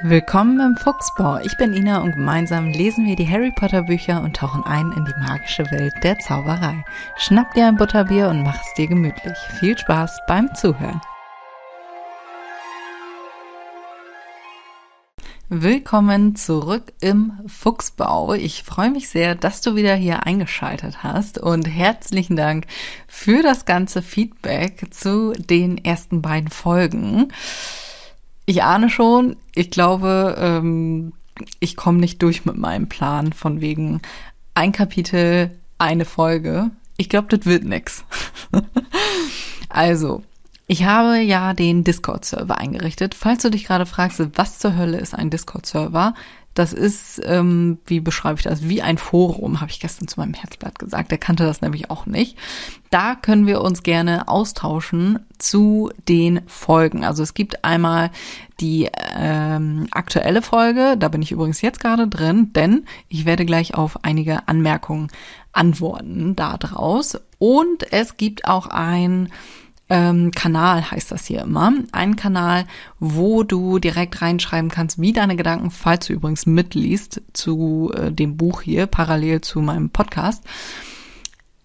Willkommen im Fuchsbau. Ich bin Ina und gemeinsam lesen wir die Harry Potter Bücher und tauchen ein in die magische Welt der Zauberei. Schnapp dir ein Butterbier und mach es dir gemütlich. Viel Spaß beim Zuhören. Willkommen zurück im Fuchsbau. Ich freue mich sehr, dass du wieder hier eingeschaltet hast und herzlichen Dank für das ganze Feedback zu den ersten beiden Folgen. Ich ahne schon, ich glaube, ähm, ich komme nicht durch mit meinem Plan von wegen ein Kapitel, eine Folge. Ich glaube, das wird nix. also, ich habe ja den Discord-Server eingerichtet. Falls du dich gerade fragst, was zur Hölle ist ein Discord-Server? Das ist, ähm, wie beschreibe ich das? Wie ein Forum, habe ich gestern zu meinem Herzblatt gesagt. Der kannte das nämlich auch nicht. Da können wir uns gerne austauschen zu den Folgen. Also es gibt einmal die ähm, aktuelle Folge, da bin ich übrigens jetzt gerade drin, denn ich werde gleich auf einige Anmerkungen antworten da draus. Und es gibt auch ein ähm, Kanal heißt das hier immer. Ein Kanal, wo du direkt reinschreiben kannst, wie deine Gedanken, falls du übrigens mitliest zu äh, dem Buch hier, parallel zu meinem Podcast.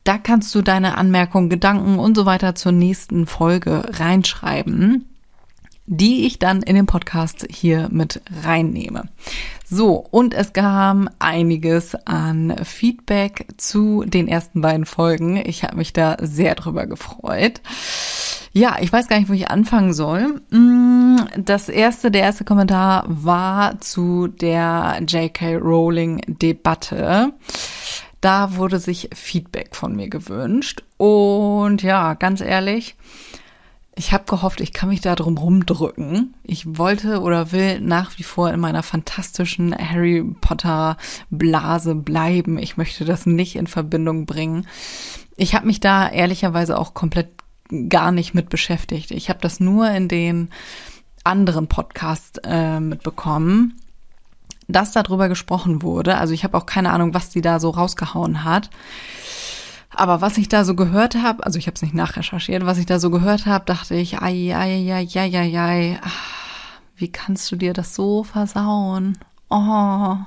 Da kannst du deine Anmerkungen, Gedanken und so weiter zur nächsten Folge reinschreiben die ich dann in den Podcast hier mit reinnehme. So, und es kam einiges an Feedback zu den ersten beiden Folgen. Ich habe mich da sehr drüber gefreut. Ja, ich weiß gar nicht, wo ich anfangen soll. Mm, das erste, der erste Kommentar war zu der J.K. Rowling Debatte. Da wurde sich Feedback von mir gewünscht. Und ja, ganz ehrlich, ich habe gehofft, ich kann mich da drum rumdrücken. Ich wollte oder will nach wie vor in meiner fantastischen Harry Potter Blase bleiben. Ich möchte das nicht in Verbindung bringen. Ich habe mich da ehrlicherweise auch komplett gar nicht mit beschäftigt. Ich habe das nur in den anderen Podcasts äh, mitbekommen, dass darüber gesprochen wurde. Also ich habe auch keine Ahnung, was die da so rausgehauen hat. Aber was ich da so gehört habe, also ich habe es nicht nachrecherchiert, was ich da so gehört habe, dachte ich, ai, ai, ai, ai, ai, ai, wie kannst du dir das so versauen? Oh.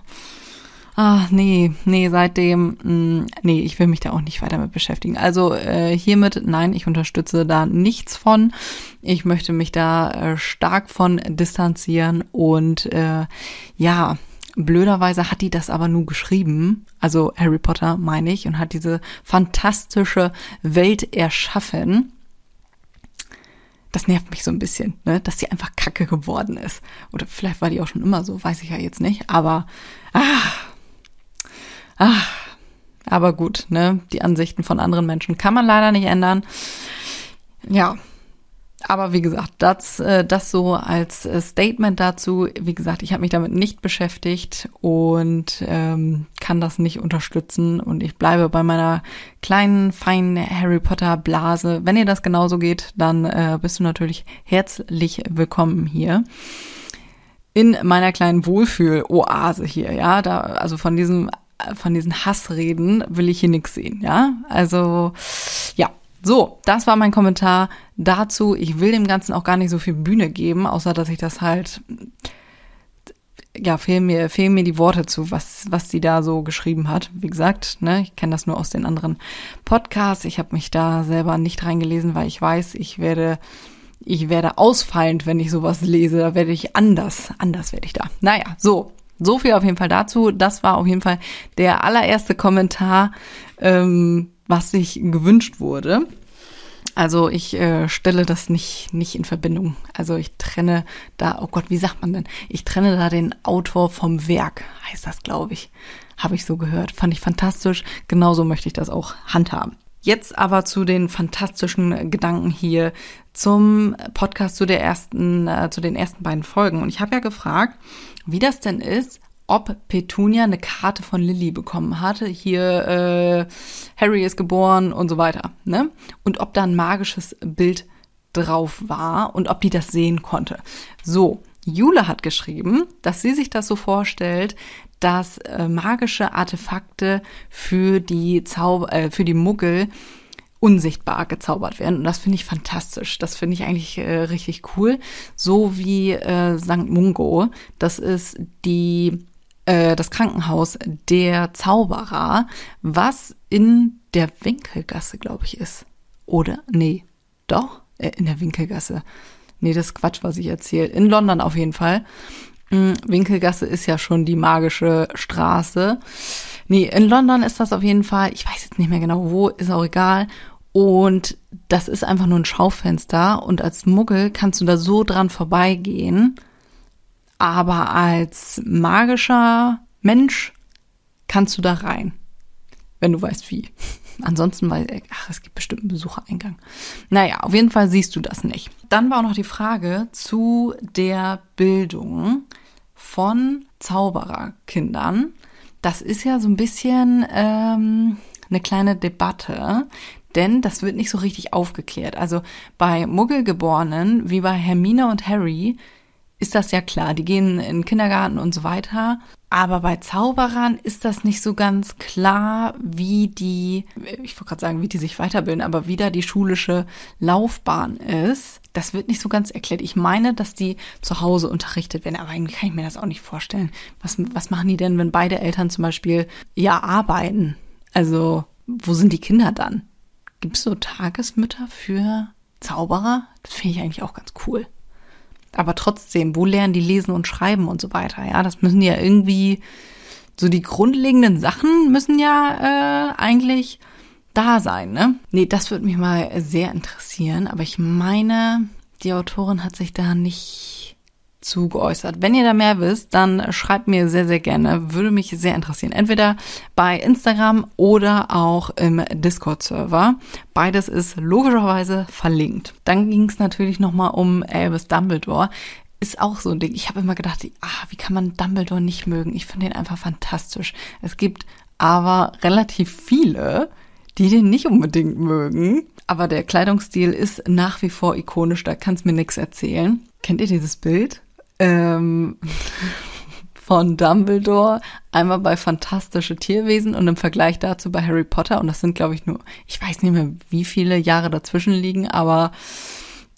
Ah, nee, nee, seitdem, mh, mm, nee, ich will mich da auch nicht weiter mit beschäftigen. Also äh, hiermit, nein, ich unterstütze da nichts von. Ich möchte mich da äh, stark von distanzieren und äh, ja, Blöderweise hat die das aber nur geschrieben, also Harry Potter meine ich, und hat diese fantastische Welt erschaffen. Das nervt mich so ein bisschen, ne? dass sie einfach kacke geworden ist. Oder vielleicht war die auch schon immer so, weiß ich ja jetzt nicht. Aber, ah, ah, aber gut, ne? Die Ansichten von anderen Menschen kann man leider nicht ändern. Ja, aber wie gesagt, das, äh, das so als äh, Statement dazu. Wie gesagt, ich habe mich damit nicht beschäftigt und ähm, kann das nicht unterstützen. Und ich bleibe bei meiner kleinen, feinen Harry Potter Blase. Wenn ihr das genauso geht, dann äh, bist du natürlich herzlich willkommen hier in meiner kleinen Wohlfühl-Oase hier. Ja, da also von diesem von diesen Hassreden will ich hier nichts sehen. Ja, also ja. So, das war mein Kommentar dazu. Ich will dem Ganzen auch gar nicht so viel Bühne geben, außer dass ich das halt, ja, fehlen mir, fehlen mir die Worte zu, was, was sie da so geschrieben hat. Wie gesagt, ne, ich kenne das nur aus den anderen Podcasts. Ich habe mich da selber nicht reingelesen, weil ich weiß, ich werde, ich werde ausfallend, wenn ich sowas lese. Da werde ich anders, anders werde ich da. Naja, so, so viel auf jeden Fall dazu. Das war auf jeden Fall der allererste Kommentar. Ähm, was sich gewünscht wurde. Also ich äh, stelle das nicht, nicht in Verbindung. Also ich trenne da, oh Gott, wie sagt man denn? Ich trenne da den Autor vom Werk, heißt das, glaube ich. Habe ich so gehört. Fand ich fantastisch. Genauso möchte ich das auch handhaben. Jetzt aber zu den fantastischen Gedanken hier zum Podcast zu der ersten, äh, zu den ersten beiden Folgen. Und ich habe ja gefragt, wie das denn ist, ob Petunia eine Karte von Lily bekommen hatte. Hier äh, Harry ist geboren und so weiter. Ne? Und ob da ein magisches Bild drauf war und ob die das sehen konnte. So, Jule hat geschrieben, dass sie sich das so vorstellt, dass äh, magische Artefakte für die Zauber, äh, für die Muggel unsichtbar gezaubert werden. Und das finde ich fantastisch. Das finde ich eigentlich äh, richtig cool. So wie äh, St. Mungo. Das ist die äh, das Krankenhaus der Zauberer, was in der Winkelgasse, glaube ich, ist. Oder? Nee. Doch? Äh, in der Winkelgasse. Nee, das ist Quatsch, was ich erzähle. In London auf jeden Fall. Mhm, Winkelgasse ist ja schon die magische Straße. Nee, in London ist das auf jeden Fall, ich weiß jetzt nicht mehr genau wo, ist auch egal. Und das ist einfach nur ein Schaufenster und als Muggel kannst du da so dran vorbeigehen. Aber als magischer Mensch kannst du da rein. Wenn du weißt wie. Ansonsten ich, ach, es gibt bestimmt einen Besuchereingang. Naja, auf jeden Fall siehst du das nicht. Dann war auch noch die Frage zu der Bildung von Zaubererkindern. Das ist ja so ein bisschen ähm, eine kleine Debatte, denn das wird nicht so richtig aufgeklärt. Also bei Muggelgeborenen, wie bei Hermine und Harry, ist das ja klar. Die gehen in den Kindergarten und so weiter. Aber bei Zauberern ist das nicht so ganz klar, wie die, ich wollte gerade sagen, wie die sich weiterbilden, aber wie da die schulische Laufbahn ist. Das wird nicht so ganz erklärt. Ich meine, dass die zu Hause unterrichtet werden, aber eigentlich kann ich mir das auch nicht vorstellen. Was, was machen die denn, wenn beide Eltern zum Beispiel ja arbeiten? Also, wo sind die Kinder dann? Gibt es so Tagesmütter für Zauberer? Das finde ich eigentlich auch ganz cool. Aber trotzdem, wo lernen die lesen und schreiben und so weiter? Ja, das müssen ja irgendwie, so die grundlegenden Sachen müssen ja äh, eigentlich da sein, ne? Nee, das würde mich mal sehr interessieren, aber ich meine, die Autorin hat sich da nicht zu geäußert. Wenn ihr da mehr wisst, dann schreibt mir sehr, sehr gerne. Würde mich sehr interessieren. Entweder bei Instagram oder auch im Discord-Server. Beides ist logischerweise verlinkt. Dann ging es natürlich nochmal um Albus Dumbledore. Ist auch so ein Ding. Ich habe immer gedacht, ah, wie kann man Dumbledore nicht mögen? Ich finde den einfach fantastisch. Es gibt aber relativ viele, die den nicht unbedingt mögen. Aber der Kleidungsstil ist nach wie vor ikonisch, da kannst mir nichts erzählen. Kennt ihr dieses Bild? Ähm, von Dumbledore, einmal bei Fantastische Tierwesen und im Vergleich dazu bei Harry Potter. Und das sind, glaube ich, nur, ich weiß nicht mehr, wie viele Jahre dazwischen liegen, aber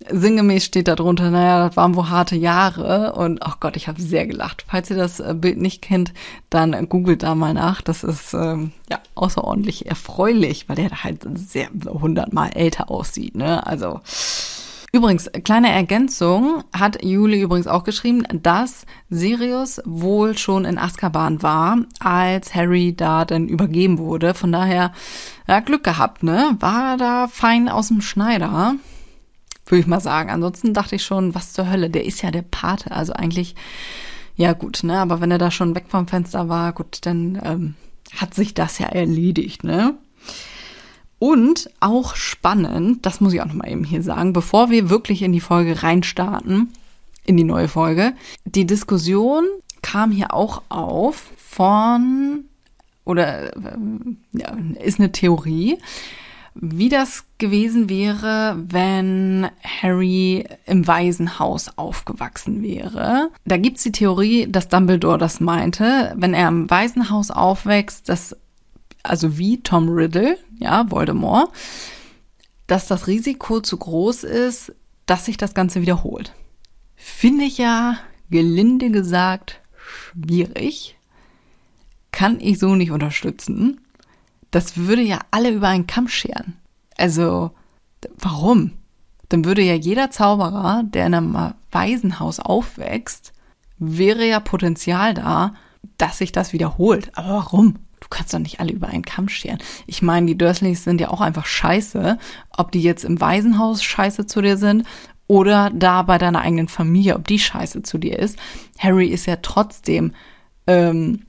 sinngemäß steht da drunter, naja, das waren wohl harte Jahre. Und ach oh Gott, ich habe sehr gelacht. Falls ihr das äh, Bild nicht kennt, dann googelt da mal nach. Das ist ähm, ja außerordentlich erfreulich, weil der halt sehr hundertmal älter aussieht. Ne? Also Übrigens, kleine Ergänzung hat Juli übrigens auch geschrieben, dass Sirius wohl schon in Azkaban war, als Harry da dann übergeben wurde. Von daher, ja, Glück gehabt, ne? War da fein aus dem Schneider, würde ich mal sagen. Ansonsten dachte ich schon, was zur Hölle, der ist ja der Pate. Also eigentlich, ja gut, ne? Aber wenn er da schon weg vom Fenster war, gut, dann ähm, hat sich das ja erledigt, ne? Und auch spannend, das muss ich auch nochmal eben hier sagen, bevor wir wirklich in die Folge reinstarten, in die neue Folge, die Diskussion kam hier auch auf von, oder äh, ja, ist eine Theorie, wie das gewesen wäre, wenn Harry im Waisenhaus aufgewachsen wäre. Da gibt's die Theorie, dass Dumbledore das meinte, wenn er im Waisenhaus aufwächst, dass also wie Tom Riddle, ja, Voldemort, dass das Risiko zu groß ist, dass sich das Ganze wiederholt. Finde ich ja, gelinde gesagt, schwierig. Kann ich so nicht unterstützen. Das würde ja alle über einen Kamm scheren. Also, warum? Dann würde ja jeder Zauberer, der in einem Waisenhaus aufwächst, wäre ja Potenzial da, dass sich das wiederholt. Aber warum? Du kannst doch nicht alle über einen Kamm scheren. Ich meine, die Dursleys sind ja auch einfach scheiße. Ob die jetzt im Waisenhaus scheiße zu dir sind oder da bei deiner eigenen Familie, ob die scheiße zu dir ist. Harry ist ja trotzdem ähm,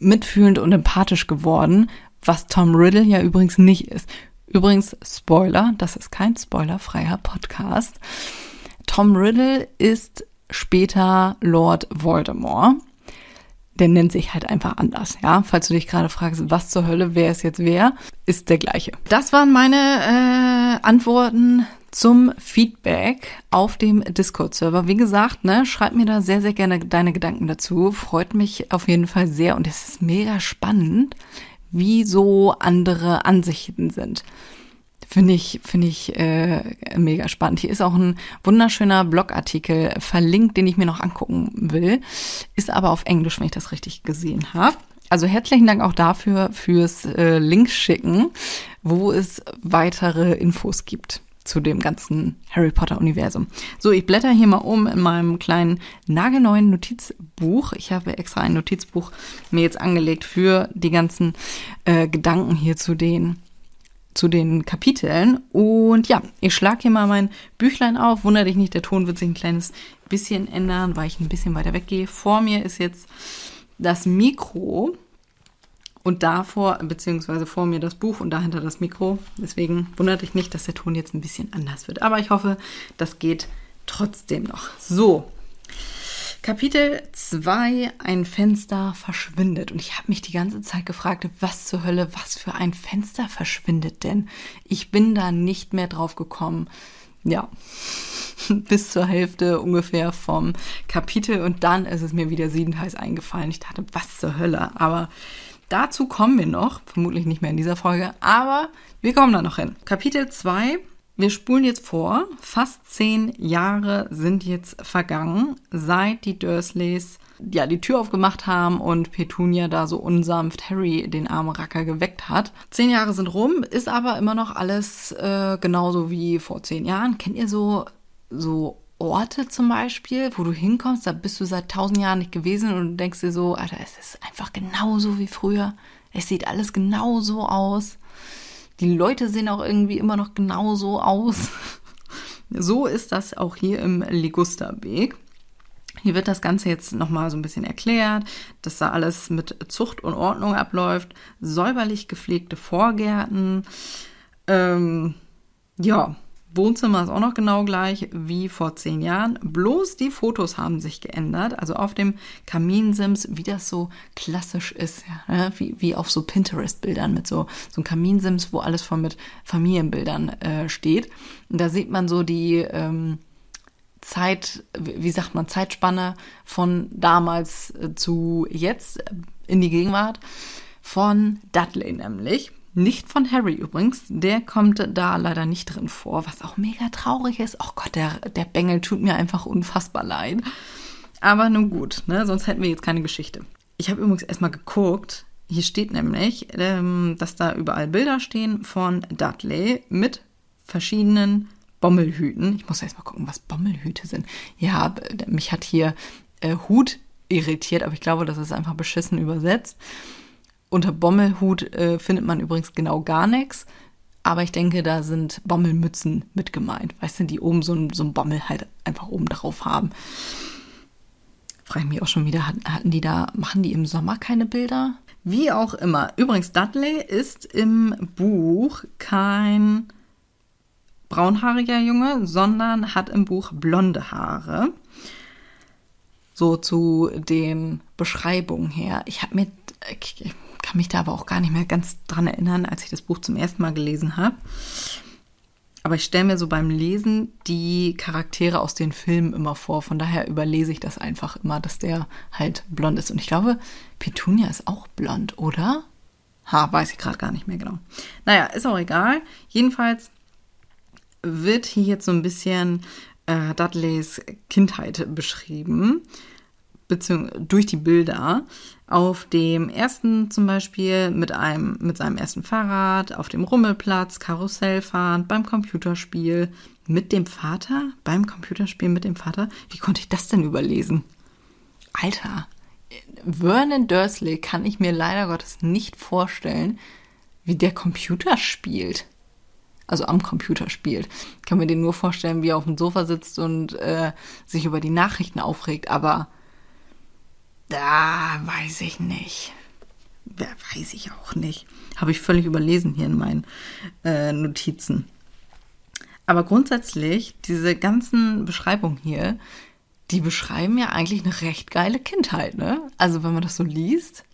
mitfühlend und empathisch geworden, was Tom Riddle ja übrigens nicht ist. Übrigens, Spoiler, das ist kein spoilerfreier Podcast. Tom Riddle ist später Lord Voldemort der nennt sich halt einfach anders, ja. Falls du dich gerade fragst, was zur Hölle, wer ist jetzt wer, ist der gleiche. Das waren meine äh, Antworten zum Feedback auf dem Discord-Server. Wie gesagt, ne, schreib mir da sehr, sehr gerne deine Gedanken dazu. Freut mich auf jeden Fall sehr und es ist mega spannend, wie so andere Ansichten sind. Finde ich, finde ich äh, mega spannend. Hier ist auch ein wunderschöner Blogartikel verlinkt, den ich mir noch angucken will. Ist aber auf Englisch, wenn ich das richtig gesehen habe. Also herzlichen Dank auch dafür fürs äh, Links schicken, wo es weitere Infos gibt zu dem ganzen Harry Potter Universum. So, ich blätter hier mal um in meinem kleinen nagelneuen Notizbuch. Ich habe extra ein Notizbuch mir jetzt angelegt für die ganzen äh, Gedanken hier zu den zu den Kapiteln. Und ja, ich schlage hier mal mein Büchlein auf. Wunder dich nicht, der Ton wird sich ein kleines bisschen ändern, weil ich ein bisschen weiter weggehe. Vor mir ist jetzt das Mikro und davor, beziehungsweise vor mir das Buch und dahinter das Mikro. Deswegen wundert dich nicht, dass der Ton jetzt ein bisschen anders wird. Aber ich hoffe, das geht trotzdem noch. So, Kapitel 2, ein Fenster verschwindet. Und ich habe mich die ganze Zeit gefragt, was zur Hölle, was für ein Fenster verschwindet denn? Ich bin da nicht mehr drauf gekommen. Ja, bis zur Hälfte ungefähr vom Kapitel und dann ist es mir wieder siebenteils eingefallen. Ich dachte, was zur Hölle? Aber dazu kommen wir noch, vermutlich nicht mehr in dieser Folge, aber wir kommen da noch hin. Kapitel 2 wir spulen jetzt vor. Fast zehn Jahre sind jetzt vergangen, seit die Dursleys ja die Tür aufgemacht haben und Petunia da so unsanft Harry, den armen Racker, geweckt hat. Zehn Jahre sind rum, ist aber immer noch alles äh, genauso wie vor zehn Jahren. Kennt ihr so so Orte zum Beispiel, wo du hinkommst, da bist du seit tausend Jahren nicht gewesen und du denkst dir so, Alter, es ist einfach genauso wie früher. Es sieht alles genauso aus. Die Leute sehen auch irgendwie immer noch genauso aus. So ist das auch hier im Ligusterweg. Hier wird das Ganze jetzt nochmal so ein bisschen erklärt, dass da alles mit Zucht und Ordnung abläuft, säuberlich gepflegte Vorgärten. Ähm, ja, Wohnzimmer ist auch noch genau gleich wie vor zehn Jahren. Bloß die Fotos haben sich geändert. Also auf dem Kaminsims, wie das so klassisch ist, ja, ne? wie, wie auf so Pinterest-Bildern mit so, so einem Kaminsims, wo alles voll mit Familienbildern äh, steht. Und da sieht man so die ähm, Zeit, wie sagt man, Zeitspanne von damals äh, zu jetzt in die Gegenwart von Dudley nämlich. Nicht von Harry übrigens, der kommt da leider nicht drin vor, was auch mega traurig ist. Oh Gott, der, der Bengel tut mir einfach unfassbar leid. Aber nun gut, ne? sonst hätten wir jetzt keine Geschichte. Ich habe übrigens erstmal geguckt, hier steht nämlich, ähm, dass da überall Bilder stehen von Dudley mit verschiedenen Bommelhüten. Ich muss erst mal gucken, was Bommelhüte sind. Ja, mich hat hier äh, Hut irritiert, aber ich glaube, das ist einfach beschissen übersetzt. Unter Bommelhut äh, findet man übrigens genau gar nichts. Aber ich denke, da sind Bommelmützen mit gemeint. Weißt du, die oben so ein, so ein Bommel halt einfach oben drauf haben. Frage ich mich auch schon wieder, hatten die da, machen die im Sommer keine Bilder? Wie auch immer. Übrigens, Dudley ist im Buch kein braunhaariger Junge, sondern hat im Buch blonde Haare. So zu den Beschreibungen her. Ich habe mir, kann mich da aber auch gar nicht mehr ganz dran erinnern, als ich das Buch zum ersten Mal gelesen habe. Aber ich stelle mir so beim Lesen die Charaktere aus den Filmen immer vor. Von daher überlese ich das einfach immer, dass der halt blond ist. Und ich glaube, Petunia ist auch blond, oder? Ha, weiß ich gerade gar nicht mehr genau. Naja, ist auch egal. Jedenfalls wird hier jetzt so ein bisschen äh, Dudleys Kindheit beschrieben beziehungsweise durch die Bilder. Auf dem ersten zum Beispiel mit einem, mit seinem ersten Fahrrad, auf dem Rummelplatz, Karussell fahren, beim Computerspiel, mit dem Vater, beim Computerspiel mit dem Vater. Wie konnte ich das denn überlesen? Alter, Vernon Dursley kann ich mir leider Gottes nicht vorstellen, wie der Computer spielt. Also am Computer spielt. Ich kann mir den nur vorstellen, wie er auf dem Sofa sitzt und äh, sich über die Nachrichten aufregt, aber da weiß ich nicht. Wer weiß ich auch nicht. Habe ich völlig überlesen hier in meinen äh, Notizen. Aber grundsätzlich, diese ganzen Beschreibungen hier, die beschreiben ja eigentlich eine recht geile Kindheit, ne? Also wenn man das so liest,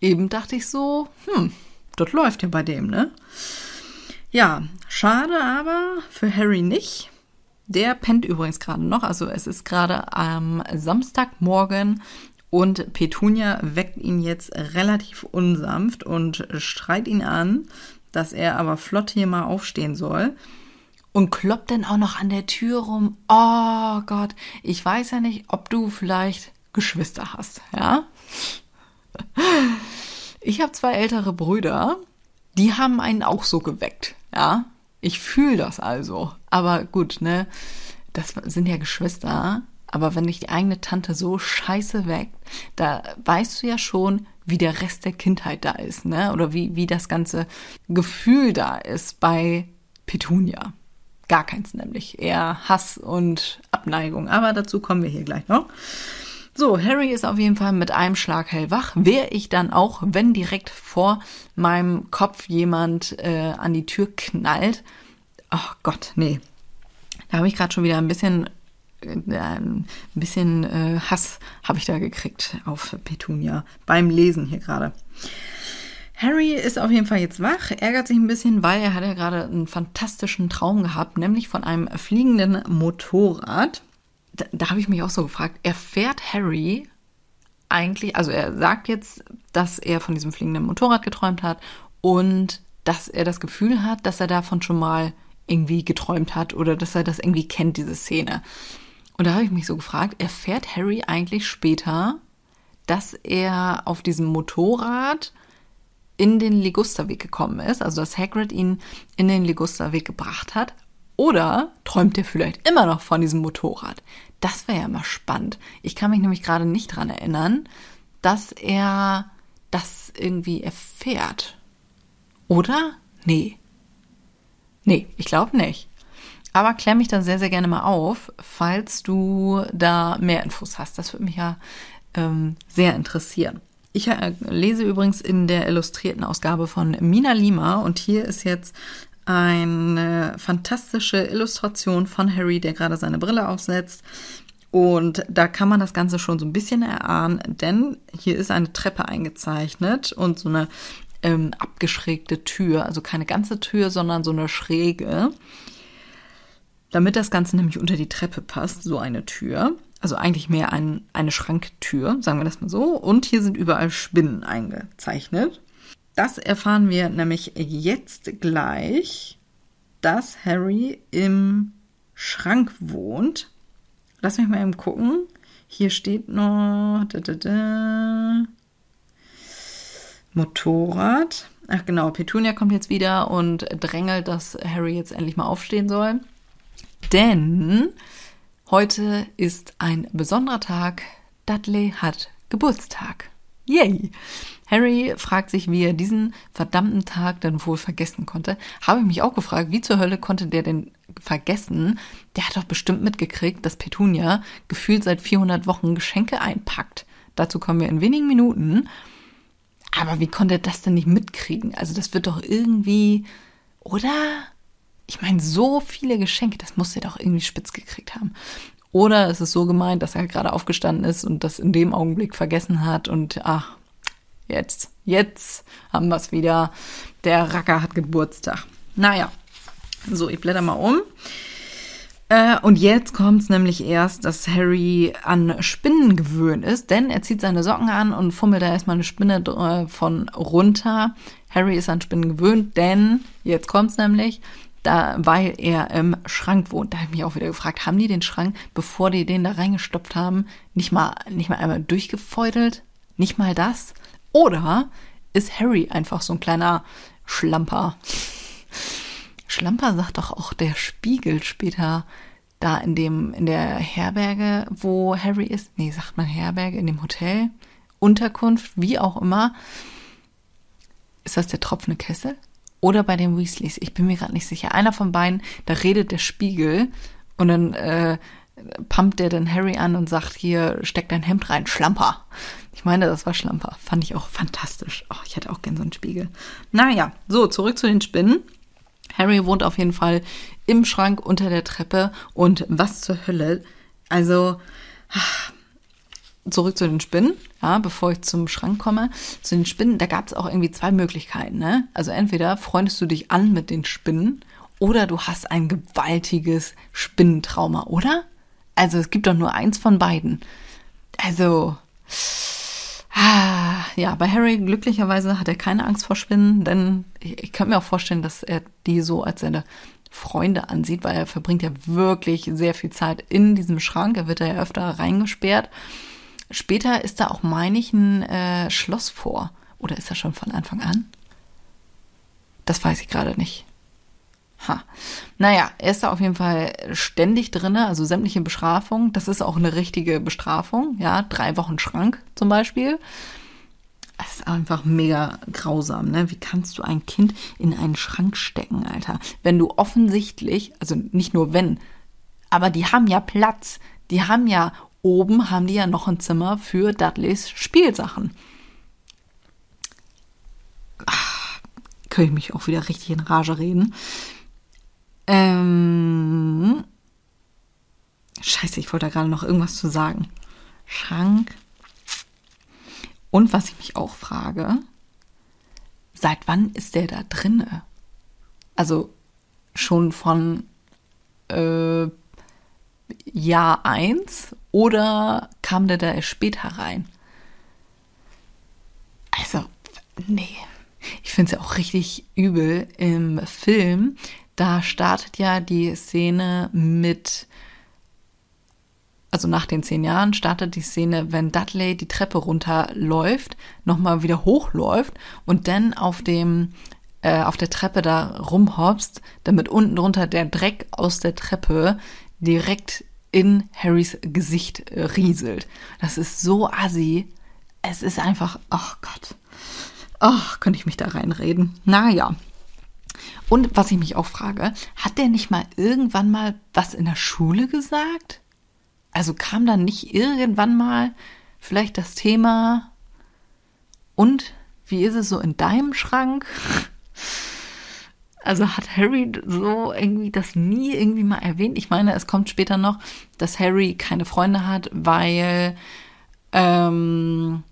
eben dachte ich so, hm, das läuft ja bei dem, ne? Ja, schade aber für Harry nicht. Der pennt übrigens gerade noch. Also es ist gerade am Samstagmorgen und Petunia weckt ihn jetzt relativ unsanft und schreit ihn an, dass er aber flott hier mal aufstehen soll und kloppt dann auch noch an der Tür rum. Oh Gott, ich weiß ja nicht, ob du vielleicht Geschwister hast, ja? Ich habe zwei ältere Brüder, die haben einen auch so geweckt, ja? Ich fühle das also. Aber gut, ne? Das sind ja Geschwister. Aber wenn dich die eigene Tante so scheiße weckt, da weißt du ja schon, wie der Rest der Kindheit da ist, ne? Oder wie, wie das ganze Gefühl da ist bei Petunia. Gar keins nämlich. Eher Hass und Abneigung. Aber dazu kommen wir hier gleich noch. So, Harry ist auf jeden Fall mit einem Schlag hellwach. Wäre ich dann auch, wenn direkt vor meinem Kopf jemand äh, an die Tür knallt. Ach Gott, nee. Da habe ich gerade schon wieder ein bisschen, ein bisschen äh, Hass habe ich da gekriegt auf Petunia beim Lesen hier gerade. Harry ist auf jeden Fall jetzt wach, ärgert sich ein bisschen, weil er hat ja gerade einen fantastischen Traum gehabt, nämlich von einem fliegenden Motorrad. Da, da habe ich mich auch so gefragt, erfährt Harry eigentlich, also er sagt jetzt, dass er von diesem fliegenden Motorrad geträumt hat und dass er das Gefühl hat, dass er davon schon mal irgendwie geträumt hat oder dass er das irgendwie kennt, diese Szene. Und da habe ich mich so gefragt, erfährt Harry eigentlich später, dass er auf diesem Motorrad in den Ligusterweg gekommen ist, also dass Hagrid ihn in den Ligusterweg gebracht hat, oder träumt er vielleicht immer noch von diesem Motorrad? Das wäre ja mal spannend. Ich kann mich nämlich gerade nicht dran erinnern, dass er das irgendwie erfährt. Oder? Nee. Nee, ich glaube nicht. Aber klär mich da sehr, sehr gerne mal auf, falls du da mehr Infos hast. Das würde mich ja ähm, sehr interessieren. Ich äh, lese übrigens in der illustrierten Ausgabe von Mina Lima und hier ist jetzt eine fantastische Illustration von Harry, der gerade seine Brille aufsetzt. Und da kann man das Ganze schon so ein bisschen erahnen, denn hier ist eine Treppe eingezeichnet und so eine ähm, abgeschrägte Tür, also keine ganze Tür, sondern so eine schräge. Damit das Ganze nämlich unter die Treppe passt, so eine Tür also eigentlich mehr ein, eine Schranktür, sagen wir das mal so. Und hier sind überall Spinnen eingezeichnet. Das erfahren wir nämlich jetzt gleich, dass Harry im Schrank wohnt. Lass mich mal eben gucken. Hier steht noch da, da, da, Motorrad. Ach genau, Petunia kommt jetzt wieder und drängelt, dass Harry jetzt endlich mal aufstehen soll. Denn Heute ist ein besonderer Tag. Dudley hat Geburtstag. Yay! Harry fragt sich, wie er diesen verdammten Tag denn wohl vergessen konnte. Habe ich mich auch gefragt, wie zur Hölle konnte der denn vergessen? Der hat doch bestimmt mitgekriegt, dass Petunia gefühlt seit 400 Wochen Geschenke einpackt. Dazu kommen wir in wenigen Minuten. Aber wie konnte er das denn nicht mitkriegen? Also das wird doch irgendwie, oder? Ich meine, so viele Geschenke, das muss er doch irgendwie spitz gekriegt haben. Oder ist es so gemeint, dass er gerade aufgestanden ist und das in dem Augenblick vergessen hat und ach, jetzt, jetzt haben wir es wieder. Der Racker hat Geburtstag. Naja, so, ich blätter mal um. Äh, und jetzt kommt es nämlich erst, dass Harry an Spinnen gewöhnt ist, denn er zieht seine Socken an und fummelt da erstmal eine Spinne äh, von runter. Harry ist an Spinnen gewöhnt, denn jetzt kommt es nämlich, da, weil er im Schrank wohnt. Da habe ich mich auch wieder gefragt, haben die den Schrank, bevor die den da reingestopft haben, nicht mal, nicht mal einmal durchgefeudelt? Nicht mal das? Oder ist Harry einfach so ein kleiner Schlamper? Schlamper sagt doch auch der Spiegel später da in dem, in der Herberge, wo Harry ist. Nee, sagt man Herberge, in dem Hotel, Unterkunft, wie auch immer. Ist das der tropfende Kessel? Oder bei den Weasleys. Ich bin mir gerade nicht sicher. Einer von beiden, da redet der Spiegel und dann äh, pumpt der dann Harry an und sagt, hier, steck dein Hemd rein, Schlamper. Ich meine, das war Schlamper. Fand ich auch fantastisch. Oh, ich hätte auch gern so einen Spiegel. Naja, so, zurück zu den Spinnen. Harry wohnt auf jeden Fall im Schrank unter der Treppe und was zur Hölle. Also, zurück zu den Spinnen, ja, bevor ich zum Schrank komme. Zu den Spinnen, da gab es auch irgendwie zwei Möglichkeiten. Ne? Also entweder freundest du dich an mit den Spinnen oder du hast ein gewaltiges Spinnentrauma, oder? Also es gibt doch nur eins von beiden. Also, ah, ja, bei Harry glücklicherweise hat er keine Angst vor Spinnen, denn ich, ich kann mir auch vorstellen, dass er die so als seine Freunde ansieht, weil er verbringt ja wirklich sehr viel Zeit in diesem Schrank. Er wird da ja öfter reingesperrt. Später ist da auch, meine ich, ein äh, Schloss vor. Oder ist er schon von Anfang an? Das weiß ich gerade nicht. Ha. Naja, er ist da auf jeden Fall ständig drin, also sämtliche Bestrafungen. Das ist auch eine richtige Bestrafung, ja. Drei Wochen Schrank zum Beispiel. Das ist einfach mega grausam, ne? Wie kannst du ein Kind in einen Schrank stecken, Alter? Wenn du offensichtlich, also nicht nur wenn, aber die haben ja Platz. Die haben ja, oben haben die ja noch ein Zimmer für Dudleys Spielsachen. Ach, könnte ich mich auch wieder richtig in Rage reden. Ähm, scheiße, ich wollte da gerade noch irgendwas zu sagen. Schrank. Und was ich mich auch frage, seit wann ist der da drinne? Also schon von äh, Jahr 1 oder kam der da erst später rein? Also, nee. Ich finde es ja auch richtig übel im Film. Da startet ja die Szene mit, also nach den zehn Jahren startet die Szene, wenn Dudley die Treppe runterläuft, nochmal wieder hochläuft und dann auf dem äh, auf der Treppe da rumhopst, damit unten drunter der Dreck aus der Treppe direkt in Harrys Gesicht äh, rieselt. Das ist so assi. Es ist einfach, oh Gott. Ach, könnte ich mich da reinreden. Naja. Und was ich mich auch frage, hat der nicht mal irgendwann mal was in der Schule gesagt? Also kam da nicht irgendwann mal vielleicht das Thema und wie ist es so in deinem Schrank? Also hat Harry so irgendwie das nie irgendwie mal erwähnt? Ich meine, es kommt später noch, dass Harry keine Freunde hat, weil ähm,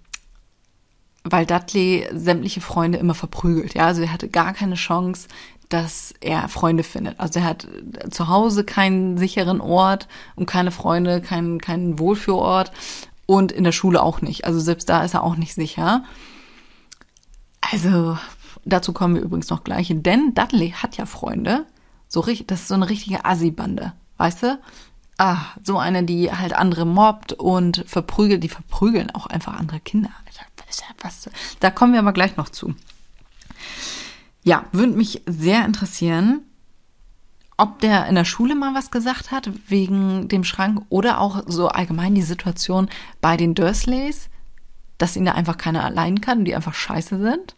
weil Dudley sämtliche Freunde immer verprügelt. Ja, also er hatte gar keine Chance, dass er Freunde findet. Also er hat zu Hause keinen sicheren Ort und keine Freunde, keinen, keinen Wohlfühlort und in der Schule auch nicht. Also selbst da ist er auch nicht sicher. Also dazu kommen wir übrigens noch gleich, denn Dudley hat ja Freunde. So richtig, das ist so eine richtige Assi-Bande, weißt du? Ah, so eine, die halt andere mobbt und verprügelt, die verprügeln auch einfach andere Kinder. Was, da kommen wir aber gleich noch zu. Ja, würde mich sehr interessieren, ob der in der Schule mal was gesagt hat wegen dem Schrank oder auch so allgemein die Situation bei den Dursleys, dass ihn da einfach keiner allein kann, die einfach scheiße sind.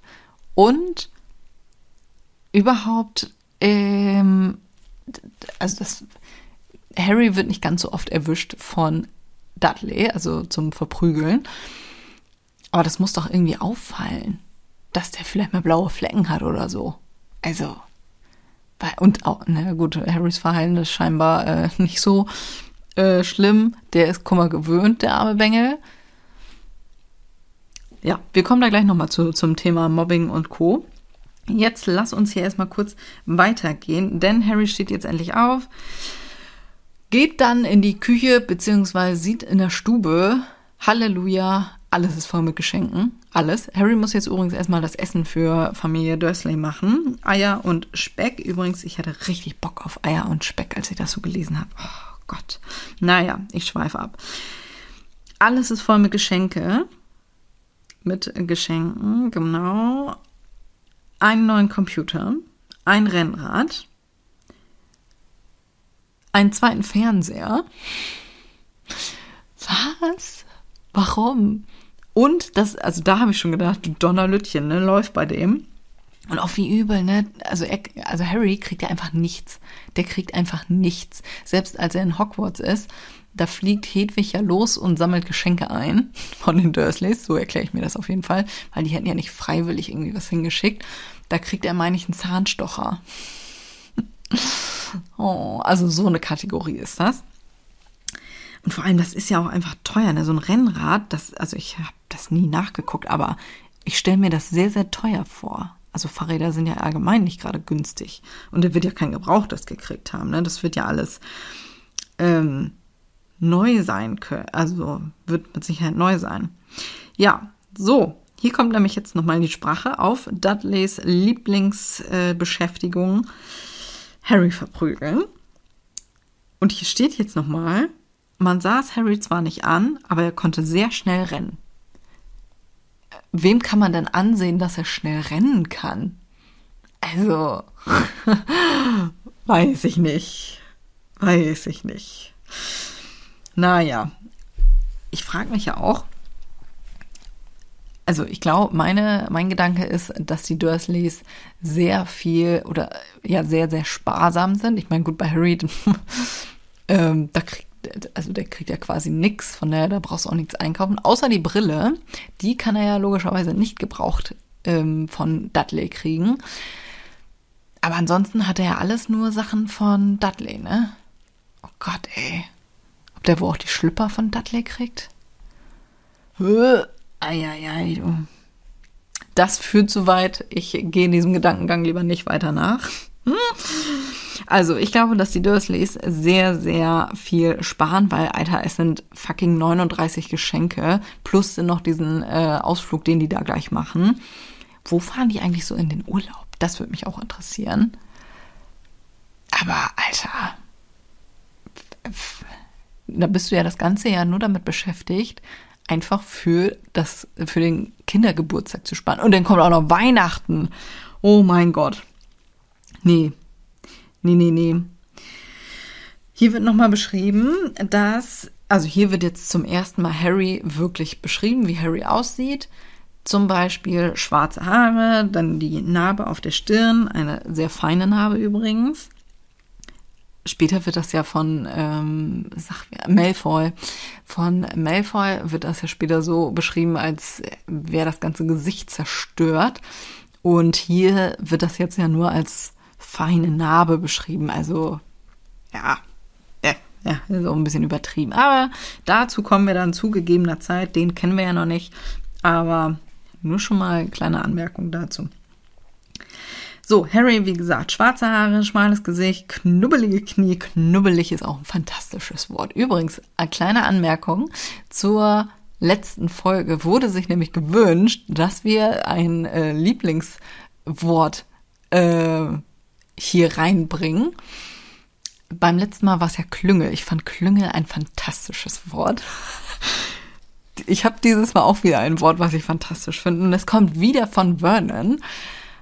Und überhaupt, ähm, also das, Harry wird nicht ganz so oft erwischt von Dudley, also zum Verprügeln. Aber das muss doch irgendwie auffallen, dass der vielleicht mal blaue Flecken hat oder so. Also, und auch, na gut, Harrys Verhalten ist scheinbar äh, nicht so äh, schlimm. Der ist Kummer gewöhnt, der arme Bengel. Ja, wir kommen da gleich nochmal zu, zum Thema Mobbing und Co. Jetzt lass uns hier erstmal kurz weitergehen, denn Harry steht jetzt endlich auf, geht dann in die Küche, beziehungsweise sieht in der Stube, Halleluja, alles ist voll mit Geschenken. Alles. Harry muss jetzt übrigens erstmal das Essen für Familie Dursley machen. Eier und Speck. Übrigens, ich hatte richtig Bock auf Eier und Speck, als ich das so gelesen habe. Oh Gott. Naja, ich schweife ab. Alles ist voll mit Geschenke. Mit Geschenken, genau. Einen neuen Computer, ein Rennrad, einen zweiten Fernseher. Was? Warum? Und das, also da habe ich schon gedacht, Donnerlütchen, ne, läuft bei dem. Und auch wie übel, ne? Also, er, also Harry kriegt ja einfach nichts. Der kriegt einfach nichts. Selbst als er in Hogwarts ist, da fliegt Hedwig ja los und sammelt Geschenke ein von den Dursleys. So erkläre ich mir das auf jeden Fall, weil die hätten ja nicht freiwillig irgendwie was hingeschickt. Da kriegt er, meine ich, einen Zahnstocher. oh, also so eine Kategorie ist das. Und vor allem, das ist ja auch einfach teuer. Ne? So ein Rennrad, das, also ich habe das nie nachgeguckt, aber ich stelle mir das sehr, sehr teuer vor. Also Fahrräder sind ja allgemein nicht gerade günstig. Und er wird ja kein Gebrauchtes gekriegt haben. Ne? Das wird ja alles ähm, neu sein können. Also wird mit Sicherheit neu sein. Ja, so. Hier kommt nämlich jetzt nochmal die Sprache auf Dudleys Lieblingsbeschäftigung, äh, Harry verprügeln. Und hier steht jetzt nochmal, man sah es Harry zwar nicht an, aber er konnte sehr schnell rennen. Wem kann man denn ansehen, dass er schnell rennen kann? Also, weiß ich nicht. Weiß ich nicht. Naja, ich frage mich ja auch, also ich glaube, mein Gedanke ist, dass die Dursleys sehr viel oder ja sehr, sehr sparsam sind. Ich meine, gut, bei Harry, ähm, da kriegt also der kriegt ja quasi nichts, von daher da brauchst du auch nichts einkaufen. Außer die Brille, die kann er ja logischerweise nicht gebraucht ähm, von Dudley kriegen. Aber ansonsten hat er ja alles nur Sachen von Dudley, ne? Oh Gott, ey. Der wo auch die Schlüpper von Dudley kriegt? Eieiei, du. Das führt zu weit. Ich gehe in diesem Gedankengang lieber nicht weiter nach. Also, ich glaube, dass die Dursleys sehr, sehr viel sparen, weil, Alter, es sind fucking 39 Geschenke plus noch diesen äh, Ausflug, den die da gleich machen. Wo fahren die eigentlich so in den Urlaub? Das würde mich auch interessieren. Aber, Alter, da bist du ja das ganze Jahr nur damit beschäftigt, einfach für das, für den Kindergeburtstag zu sparen. Und dann kommt auch noch Weihnachten. Oh mein Gott. Nee. Nee, nee, nee. Hier wird nochmal beschrieben, dass, also hier wird jetzt zum ersten Mal Harry wirklich beschrieben, wie Harry aussieht. Zum Beispiel schwarze Haare, dann die Narbe auf der Stirn, eine sehr feine Narbe übrigens später wird das ja von ähm, sag, Malfoy, von Malfoy wird das ja später so beschrieben, als wäre das ganze Gesicht zerstört. Und hier wird das jetzt ja nur als feine Narbe beschrieben. Also ja, ja, ja, so ein bisschen übertrieben. Aber dazu kommen wir dann zu gegebener Zeit. Den kennen wir ja noch nicht. Aber nur schon mal kleine Anmerkung dazu. So, Harry, wie gesagt, schwarze Haare, schmales Gesicht, knubbelige Knie. Knubbelig ist auch ein fantastisches Wort. Übrigens, eine kleine Anmerkung zur letzten Folge wurde sich nämlich gewünscht, dass wir ein äh, Lieblingswort äh, hier reinbringen. Beim letzten Mal war es ja Klüngel. Ich fand Klüngel ein fantastisches Wort. Ich habe dieses Mal auch wieder ein Wort, was ich fantastisch finde. Und es kommt wieder von Vernon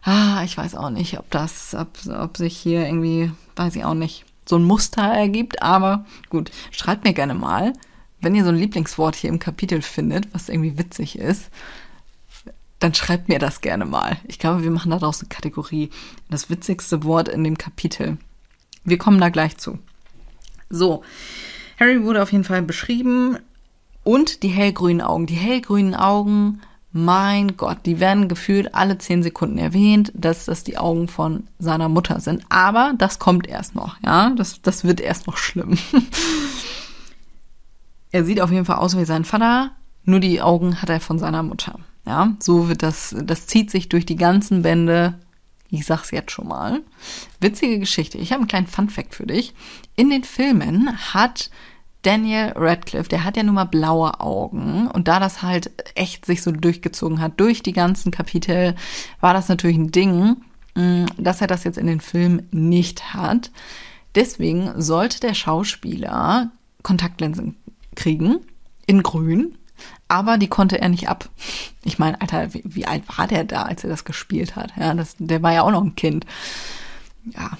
ah, ich weiß auch nicht, ob das, ob, ob sich hier irgendwie, weiß ich auch nicht, so ein Muster ergibt, aber gut, schreibt mir gerne mal, wenn ihr so ein Lieblingswort hier im Kapitel findet, was irgendwie witzig ist, dann schreibt mir das gerne mal. Ich glaube, wir machen daraus eine Kategorie. Das witzigste Wort in dem Kapitel. Wir kommen da gleich zu. So, Harry wurde auf jeden Fall beschrieben und die hellgrünen Augen. Die hellgrünen Augen mein Gott, die werden gefühlt alle zehn Sekunden erwähnt, dass das die Augen von seiner Mutter sind. Aber das kommt erst noch, ja. Das, das wird erst noch schlimm. er sieht auf jeden Fall aus wie sein Vater, nur die Augen hat er von seiner Mutter. Ja, so wird das, das zieht sich durch die ganzen Bände. Ich sag's jetzt schon mal. Witzige Geschichte. Ich habe einen kleinen Fun-Fact für dich. In den Filmen hat Daniel Radcliffe, der hat ja nun mal blaue Augen und da das halt echt sich so durchgezogen hat durch die ganzen Kapitel, war das natürlich ein Ding, mm, dass er das jetzt in den Film nicht hat. Deswegen sollte der Schauspieler Kontaktlinsen kriegen in grün, aber die konnte er nicht ab. Ich meine, Alter, wie, wie alt war der da, als er das gespielt hat? Ja, das, der war ja auch noch ein Kind. Ja,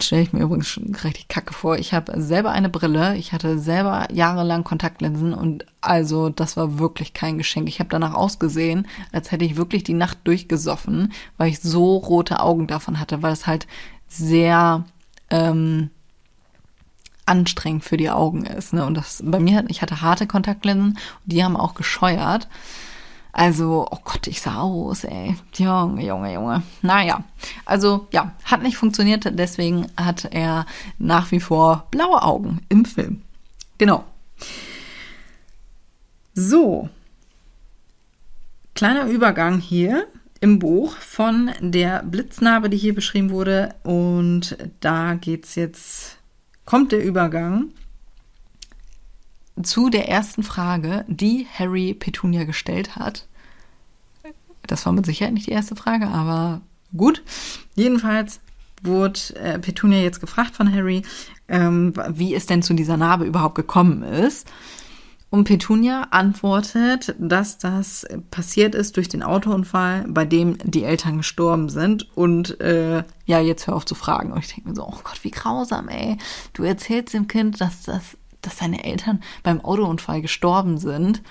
stelle ich mir übrigens schon richtig kacke vor. Ich habe selber eine Brille, ich hatte selber jahrelang Kontaktlinsen und also das war wirklich kein Geschenk. Ich habe danach ausgesehen, als hätte ich wirklich die Nacht durchgesoffen, weil ich so rote Augen davon hatte, weil es halt sehr ähm, anstrengend für die Augen ist. Ne? Und das bei mir, ich hatte harte Kontaktlinsen und die haben auch gescheuert. Also, oh Gott, ich sah aus, ey. Junge, Junge, Junge. Naja, also ja, hat nicht funktioniert, deswegen hat er nach wie vor blaue Augen im Film. Genau. So, kleiner Übergang hier im Buch von der Blitznarbe, die hier beschrieben wurde. Und da geht's jetzt, kommt der Übergang zu der ersten Frage, die Harry Petunia gestellt hat. Das war mit Sicherheit nicht die erste Frage, aber gut. Jedenfalls wurde äh, Petunia jetzt gefragt von Harry, ähm, wie es denn zu dieser Narbe überhaupt gekommen ist. Und Petunia antwortet, dass das passiert ist durch den Autounfall, bei dem die Eltern gestorben sind. Und äh, ja, jetzt hör auf zu fragen. Und ich denke mir so, oh Gott, wie grausam, ey. Du erzählst dem Kind, dass, das, dass seine Eltern beim Autounfall gestorben sind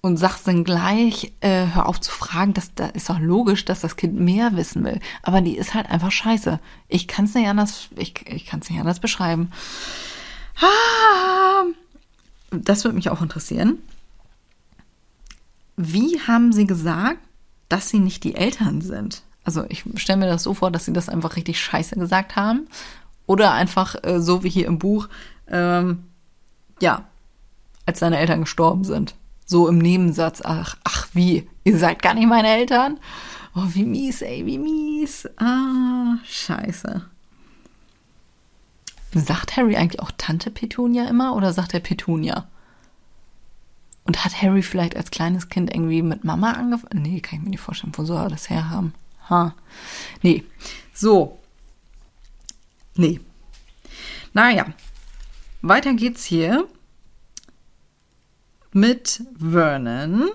und sagst dann gleich, äh, hör auf zu fragen, das, da ist doch logisch, dass das Kind mehr wissen will. Aber die ist halt einfach scheiße. Ich kann es nicht anders, ich, ich kann es nicht anders beschreiben. Ah, das würde mich auch interessieren. Wie haben sie gesagt, dass sie nicht die Eltern sind? Also ich stelle mir das so vor, dass sie das einfach richtig scheiße gesagt haben. Oder einfach äh, so wie hier im Buch, ähm, ja, als seine Eltern gestorben sind so im Nebensatz, ach, ach wie, ihr seid gar nicht meine Eltern? Oh, wie mies, ey, wie mies. Ah, scheiße. Sagt Harry eigentlich auch Tante Petunia immer oder sagt er Petunia? Und hat Harry vielleicht als kleines Kind irgendwie mit Mama angefangen? Nee, kann ich mir nicht vorstellen, wo soll er das herhaben? Ha. Nee. So. Nee. Naja. Weiter geht's hier mit Vernon.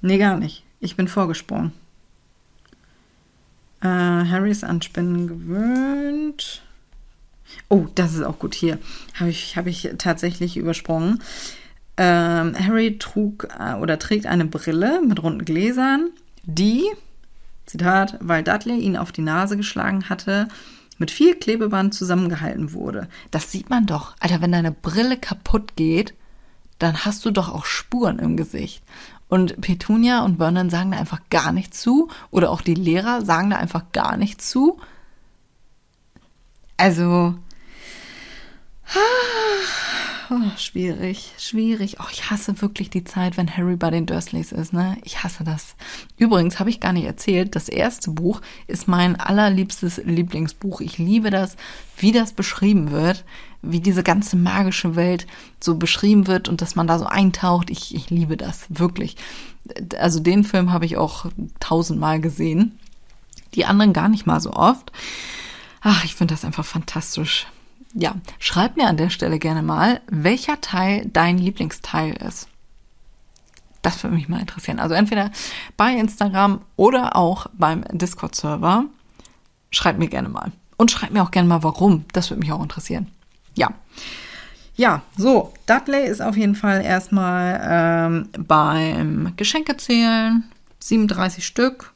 Nee, gar nicht. Ich bin vorgesprungen. Äh, Harry ist an Spinnen gewöhnt. Oh, das ist auch gut hier. Habe ich, hab ich tatsächlich übersprungen. Ähm, Harry trug äh, oder trägt eine Brille mit runden Gläsern, die, Zitat, weil Dudley ihn auf die Nase geschlagen hatte, mit viel Klebeband zusammengehalten wurde. Das sieht man doch. Alter, wenn deine Brille kaputt geht, dann hast du doch auch Spuren im Gesicht. Und Petunia und Vernon sagen da einfach gar nichts zu. Oder auch die Lehrer sagen da einfach gar nichts zu. Also. Oh, schwierig, schwierig. Oh, ich hasse wirklich die Zeit, wenn Harry bei den Dursleys ist, ne? Ich hasse das. Übrigens habe ich gar nicht erzählt, das erste Buch ist mein allerliebstes Lieblingsbuch. Ich liebe das, wie das beschrieben wird wie diese ganze magische Welt so beschrieben wird und dass man da so eintaucht. Ich, ich liebe das, wirklich. Also den Film habe ich auch tausendmal gesehen. Die anderen gar nicht mal so oft. Ach, ich finde das einfach fantastisch. Ja, schreib mir an der Stelle gerne mal, welcher Teil dein Lieblingsteil ist. Das würde mich mal interessieren. Also entweder bei Instagram oder auch beim Discord-Server. Schreib mir gerne mal. Und schreib mir auch gerne mal, warum. Das würde mich auch interessieren ja. Ja, so, Dudley ist auf jeden Fall erstmal ähm, beim Geschenkezählen. 37 Stück.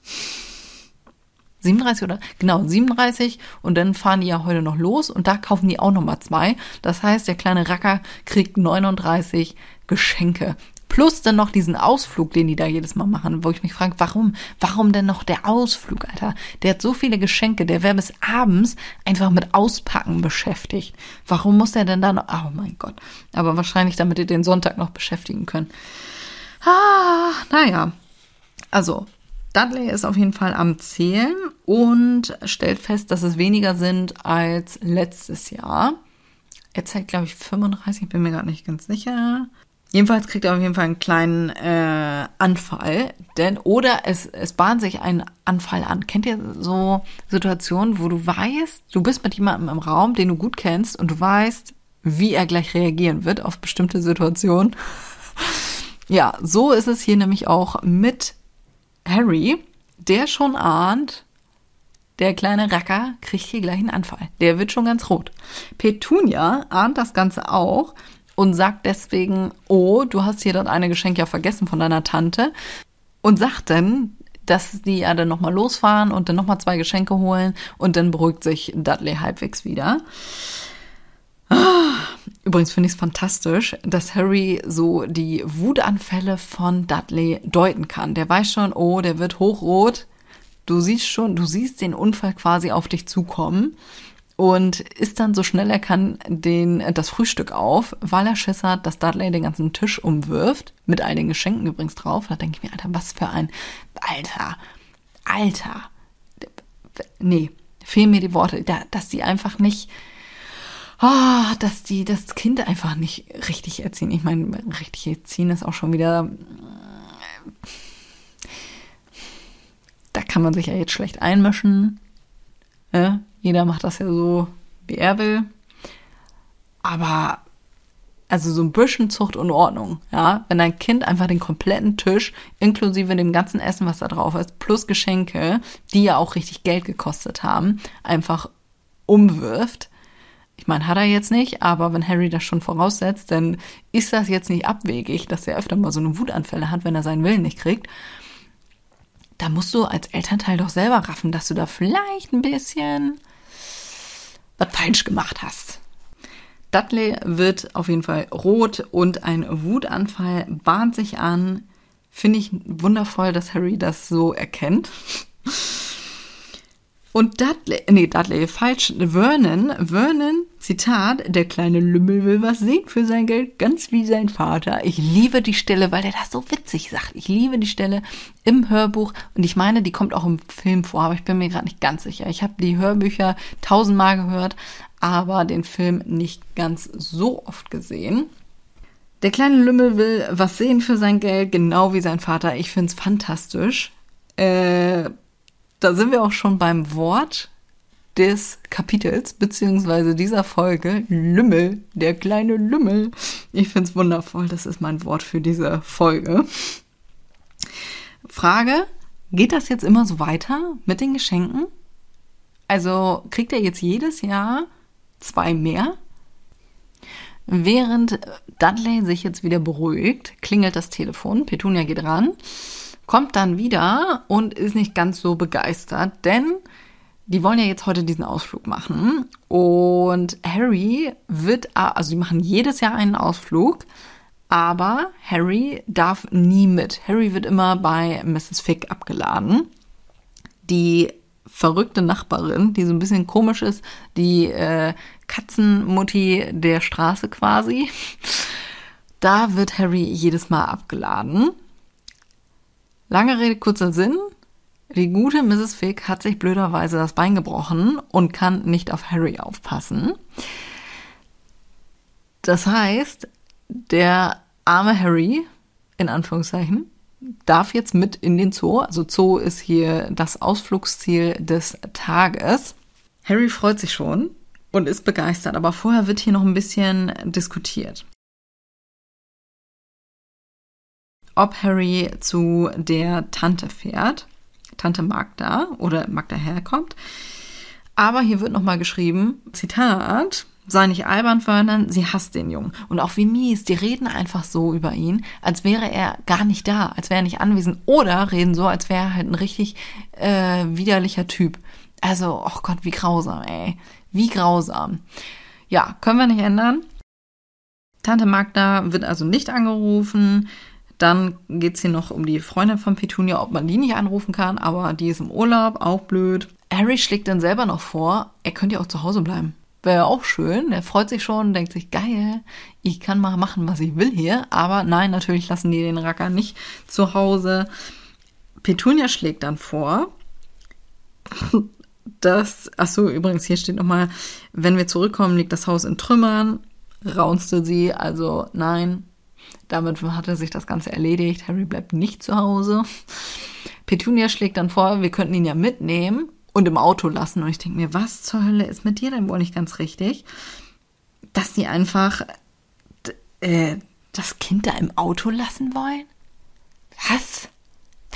37 oder? Genau, 37. Und dann fahren die ja heute noch los und da kaufen die auch nochmal zwei. Das heißt, der kleine Racker kriegt 39 Geschenke. Plus dann noch diesen Ausflug, den die da jedes Mal machen, wo ich mich frage, warum? Warum denn noch der Ausflug, Alter? Der hat so viele Geschenke, der wäre bis abends einfach mit Auspacken beschäftigt. Warum muss der denn dann noch, oh mein Gott. Aber wahrscheinlich, damit ihr den Sonntag noch beschäftigen könnt. Ah, naja. Also, Dudley ist auf jeden Fall am Zählen und stellt fest, dass es weniger sind als letztes Jahr. Er zeigt, glaube ich, 35, bin mir gerade nicht ganz sicher. Jedenfalls kriegt er auf jeden Fall einen kleinen äh, Anfall, denn oder es, es bahnt sich ein Anfall an. Kennt ihr so Situationen, wo du weißt, du bist mit jemandem im Raum, den du gut kennst und du weißt, wie er gleich reagieren wird auf bestimmte Situationen? ja, so ist es hier nämlich auch mit Harry, der schon ahnt, der kleine Racker kriegt hier gleich einen Anfall. Der wird schon ganz rot. Petunia ahnt das Ganze auch und sagt deswegen, oh, du hast hier dann eine Geschenk ja vergessen von deiner Tante und sagt dann, dass die ja dann nochmal losfahren und dann nochmal zwei Geschenke holen und dann beruhigt sich Dudley halbwegs wieder. Übrigens finde ich es fantastisch, dass Harry so die Wutanfälle von Dudley deuten kann. Der weiß schon, oh, der wird hochrot. Du siehst schon, du siehst den Unfall quasi auf dich zukommen und isst dann so schnell er kann den, das Frühstück auf, weil er Schiss hat, dass Dudley den ganzen Tisch umwirft, mit all den Geschenken übrigens drauf. Da denke ich mir, Alter, was für ein, Alter, Alter, nee, fehlen mir die Worte, dass die einfach nicht, oh, dass die das Kind einfach nicht richtig erziehen. Ich meine, richtig erziehen ist auch schon wieder kann man sich ja jetzt schlecht einmischen. Ja, jeder macht das ja so, wie er will. Aber also so ein bisschen Zucht und Ordnung, ja. Wenn dein Kind einfach den kompletten Tisch, inklusive dem ganzen Essen, was da drauf ist, plus Geschenke, die ja auch richtig Geld gekostet haben, einfach umwirft. Ich meine, hat er jetzt nicht, aber wenn Harry das schon voraussetzt, dann ist das jetzt nicht abwegig, dass er öfter mal so eine Wutanfälle hat, wenn er seinen Willen nicht kriegt. Da musst du als Elternteil doch selber raffen, dass du da vielleicht ein bisschen was falsch gemacht hast. Dudley wird auf jeden Fall rot und ein Wutanfall bahnt sich an. Finde ich wundervoll, dass Harry das so erkennt. Und Dudley, nee, Dudley, falsch, Vernon, Vernon, Zitat, der kleine Lümmel will was sehen für sein Geld, ganz wie sein Vater. Ich liebe die Stelle, weil der das so witzig sagt. Ich liebe die Stelle im Hörbuch und ich meine, die kommt auch im Film vor, aber ich bin mir gerade nicht ganz sicher. Ich habe die Hörbücher tausendmal gehört, aber den Film nicht ganz so oft gesehen. Der kleine Lümmel will was sehen für sein Geld, genau wie sein Vater. Ich finde es fantastisch. Äh, da sind wir auch schon beim Wort des Kapitels, beziehungsweise dieser Folge. Lümmel, der kleine Lümmel. Ich finde es wundervoll. Das ist mein Wort für diese Folge. Frage, geht das jetzt immer so weiter mit den Geschenken? Also kriegt er jetzt jedes Jahr zwei mehr. Während Dudley sich jetzt wieder beruhigt, klingelt das Telefon. Petunia geht ran, kommt dann wieder und ist nicht ganz so begeistert, denn die wollen ja jetzt heute diesen Ausflug machen. Und Harry wird, also die machen jedes Jahr einen Ausflug, aber Harry darf nie mit. Harry wird immer bei Mrs. Fick abgeladen. Die verrückte Nachbarin, die so ein bisschen komisch ist, die äh, Katzenmutti der Straße quasi. Da wird Harry jedes Mal abgeladen. Lange Rede, kurzer Sinn. Die gute Mrs. Fick hat sich blöderweise das Bein gebrochen und kann nicht auf Harry aufpassen. Das heißt, der arme Harry, in Anführungszeichen, darf jetzt mit in den Zoo. Also Zoo ist hier das Ausflugsziel des Tages. Harry freut sich schon und ist begeistert, aber vorher wird hier noch ein bisschen diskutiert. Ob Harry zu der Tante fährt, Tante Magda oder Magda herkommt. Aber hier wird nochmal geschrieben, Zitat, sei nicht albern, Vernon, sie hasst den Jungen. Und auch wie mies, die reden einfach so über ihn, als wäre er gar nicht da, als wäre er nicht anwesend. Oder reden so, als wäre er halt ein richtig äh, widerlicher Typ. Also, oh Gott, wie grausam, ey. Wie grausam. Ja, können wir nicht ändern. Tante Magda wird also nicht angerufen. Dann geht es hier noch um die Freundin von Petunia, ob man die nicht anrufen kann, aber die ist im Urlaub, auch blöd. Harry schlägt dann selber noch vor, er könnte ja auch zu Hause bleiben. Wäre auch schön. Er freut sich schon, denkt sich, geil, ich kann mal machen, was ich will hier. Aber nein, natürlich lassen die den Racker nicht zu Hause. Petunia schlägt dann vor, dass, ach so, übrigens, hier steht nochmal, wenn wir zurückkommen, liegt das Haus in Trümmern. Raunste sie, also nein, damit hatte sich das Ganze erledigt. Harry bleibt nicht zu Hause. Petunia schlägt dann vor, wir könnten ihn ja mitnehmen und im Auto lassen. Und ich denke mir, was zur Hölle ist mit dir denn wohl nicht ganz richtig? Dass die einfach äh, das Kind da im Auto lassen wollen? Was?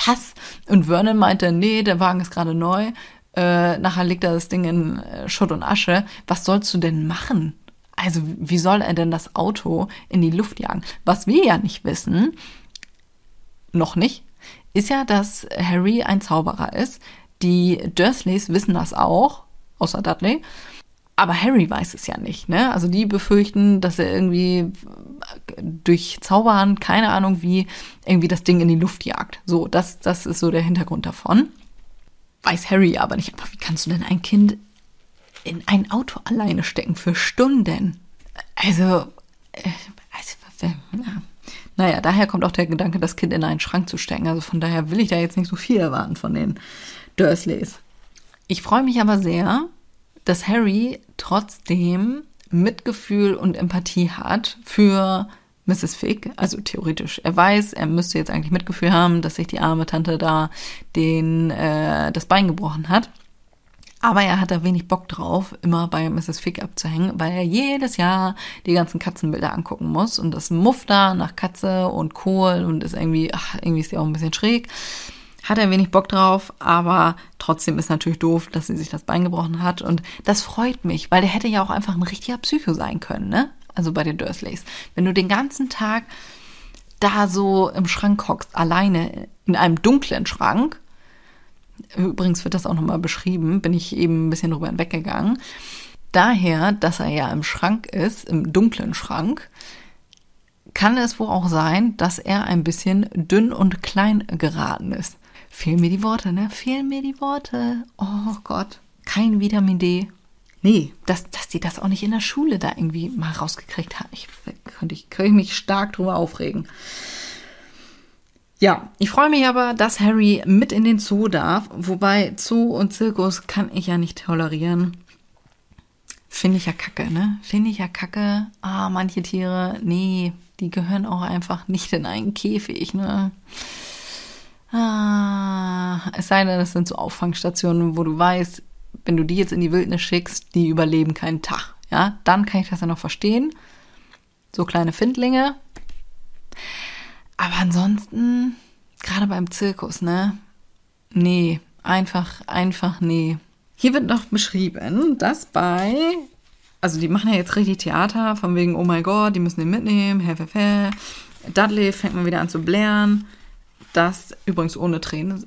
Was? Und Vernon meinte, nee, der Wagen ist gerade neu. Äh, nachher liegt da das Ding in äh, Schutt und Asche. Was sollst du denn machen? Also, wie soll er denn das Auto in die Luft jagen? Was wir ja nicht wissen, noch nicht, ist ja, dass Harry ein Zauberer ist, die Dursleys wissen das auch, außer Dudley. Aber Harry weiß es ja nicht, ne? Also die befürchten, dass er irgendwie durch Zaubern, keine Ahnung wie, irgendwie das Ding in die Luft jagt. So, das, das ist so der Hintergrund davon. Weiß Harry aber nicht. Aber wie kannst du denn ein Kind in ein Auto alleine stecken für Stunden? Also, äh, also ja. naja, daher kommt auch der Gedanke, das Kind in einen Schrank zu stecken. Also von daher will ich da jetzt nicht so viel erwarten von den Dursleys. Ich freue mich aber sehr, dass Harry trotzdem Mitgefühl und Empathie hat für Mrs. Fig, also theoretisch. Er weiß, er müsste jetzt eigentlich Mitgefühl haben, dass sich die arme Tante da den äh, das Bein gebrochen hat. Aber er hat da wenig Bock drauf, immer bei Mrs. Fig abzuhängen, weil er jedes Jahr die ganzen Katzenbilder angucken muss und das Muff da nach Katze und Kohl und ist irgendwie, ach, irgendwie ist die auch ein bisschen schräg. Hat er wenig Bock drauf, aber trotzdem ist natürlich doof, dass sie sich das Bein gebrochen hat und das freut mich, weil der hätte ja auch einfach ein richtiger Psycho sein können, ne? Also bei den Dursleys. Wenn du den ganzen Tag da so im Schrank hockst, alleine in einem dunklen Schrank, übrigens wird das auch nochmal beschrieben, bin ich eben ein bisschen drüber hinweggegangen, daher, dass er ja im Schrank ist, im dunklen Schrank, kann es wohl auch sein, dass er ein bisschen dünn und klein geraten ist. Fehlen mir die Worte, ne? Fehlen mir die Worte. Oh Gott. Kein Vitamin D. Nee, dass, dass die das auch nicht in der Schule da irgendwie mal rausgekriegt hat. Ich könnte ich, könnte ich mich stark drüber aufregen. Ja, ich freue mich aber, dass Harry mit in den Zoo darf. Wobei Zoo und Zirkus kann ich ja nicht tolerieren. Finde ich ja kacke, ne? Finde ich ja kacke. Ah, manche Tiere, nee, die gehören auch einfach nicht in einen Käfig, ne? Ah, es sei denn, es sind so Auffangstationen, wo du weißt, wenn du die jetzt in die Wildnis schickst, die überleben keinen Tag. Ja, dann kann ich das ja noch verstehen. So kleine Findlinge. Aber ansonsten, gerade beim Zirkus, ne? Nee, einfach, einfach nee. Hier wird noch beschrieben, dass bei, also die machen ja jetzt richtig Theater, von wegen, oh mein Gott, die müssen den mitnehmen, hä, hä, hä. Dudley fängt mal wieder an zu blären das übrigens ohne Tränen,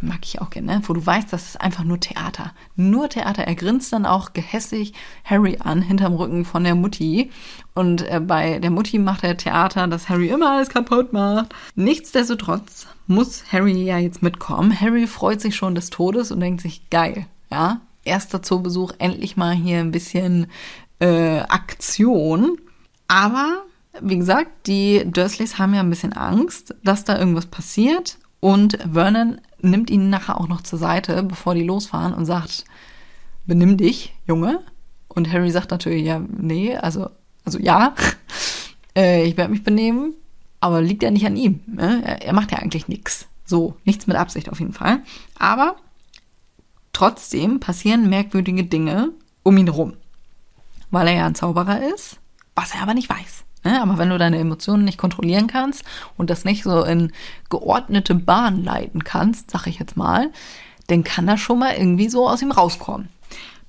mag ich auch gerne, ne? wo du weißt, das ist einfach nur Theater. Nur Theater. Er grinst dann auch gehässig Harry an, hinterm Rücken von der Mutti. Und äh, bei der Mutti macht er Theater, dass Harry immer alles kaputt macht. Nichtsdestotrotz muss Harry ja jetzt mitkommen. Harry freut sich schon des Todes und denkt sich, geil, ja. Erster Zoobesuch, endlich mal hier ein bisschen äh, Aktion. Aber wie gesagt, die Dursleys haben ja ein bisschen Angst, dass da irgendwas passiert. Und Vernon nimmt ihn nachher auch noch zur Seite, bevor die losfahren und sagt, benimm dich, Junge. Und Harry sagt natürlich, ja, nee, also, also ja, äh, ich werde mich benehmen, aber liegt ja nicht an ihm. Ne? Er, er macht ja eigentlich nichts. So, nichts mit Absicht auf jeden Fall. Aber trotzdem passieren merkwürdige Dinge um ihn herum. Weil er ja ein Zauberer ist, was er aber nicht weiß. Ne? Aber wenn du deine Emotionen nicht kontrollieren kannst und das nicht so in geordnete Bahn leiten kannst, sag ich jetzt mal, dann kann das schon mal irgendwie so aus ihm rauskommen.